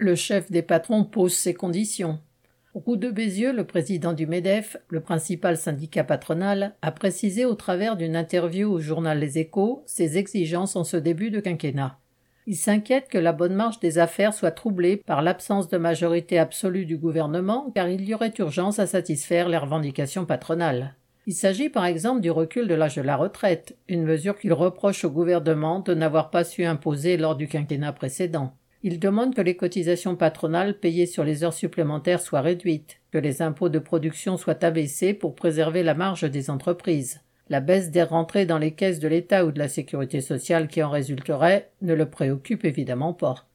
le chef des patrons pose ses conditions. Roux de Bézieux, le président du MEDEF, le principal syndicat patronal, a précisé au travers d'une interview au journal Les Échos ses exigences en ce début de quinquennat. Il s'inquiète que la bonne marche des affaires soit troublée par l'absence de majorité absolue du gouvernement car il y aurait urgence à satisfaire les revendications patronales. Il s'agit par exemple du recul de l'âge de la retraite, une mesure qu'il reproche au gouvernement de n'avoir pas su imposer lors du quinquennat précédent. Il demande que les cotisations patronales payées sur les heures supplémentaires soient réduites, que les impôts de production soient abaissés pour préserver la marge des entreprises. La baisse des rentrées dans les caisses de l'État ou de la sécurité sociale qui en résulterait ne le préoccupe évidemment pas.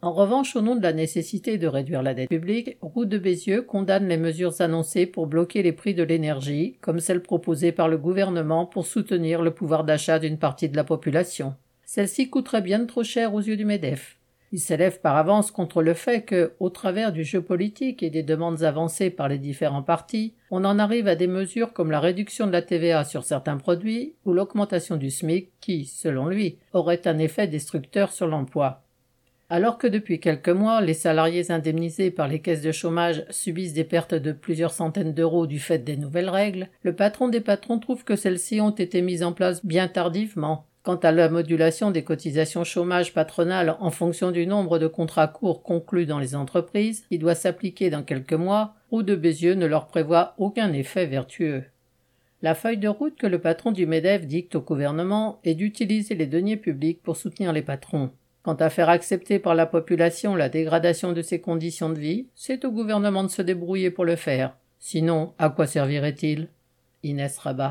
En revanche, au nom de la nécessité de réduire la dette publique, Roux de Bézieux condamne les mesures annoncées pour bloquer les prix de l'énergie, comme celles proposées par le gouvernement pour soutenir le pouvoir d'achat d'une partie de la population. Celle-ci coûterait bien trop cher aux yeux du MEDEF. Il s'élève par avance contre le fait que, au travers du jeu politique et des demandes avancées par les différents partis, on en arrive à des mesures comme la réduction de la TVA sur certains produits ou l'augmentation du SMIC qui, selon lui, aurait un effet destructeur sur l'emploi. Alors que depuis quelques mois, les salariés indemnisés par les caisses de chômage subissent des pertes de plusieurs centaines d'euros du fait des nouvelles règles, le patron des patrons trouve que celles-ci ont été mises en place bien tardivement Quant à la modulation des cotisations chômage patronales en fonction du nombre de contrats courts conclus dans les entreprises, qui doit s'appliquer dans quelques mois, Roux de Bézieux ne leur prévoit aucun effet vertueux. La feuille de route que le patron du MEDEF dicte au gouvernement est d'utiliser les deniers publics pour soutenir les patrons. Quant à faire accepter par la population la dégradation de ses conditions de vie, c'est au gouvernement de se débrouiller pour le faire. Sinon, à quoi servirait-il? Inès Rabat.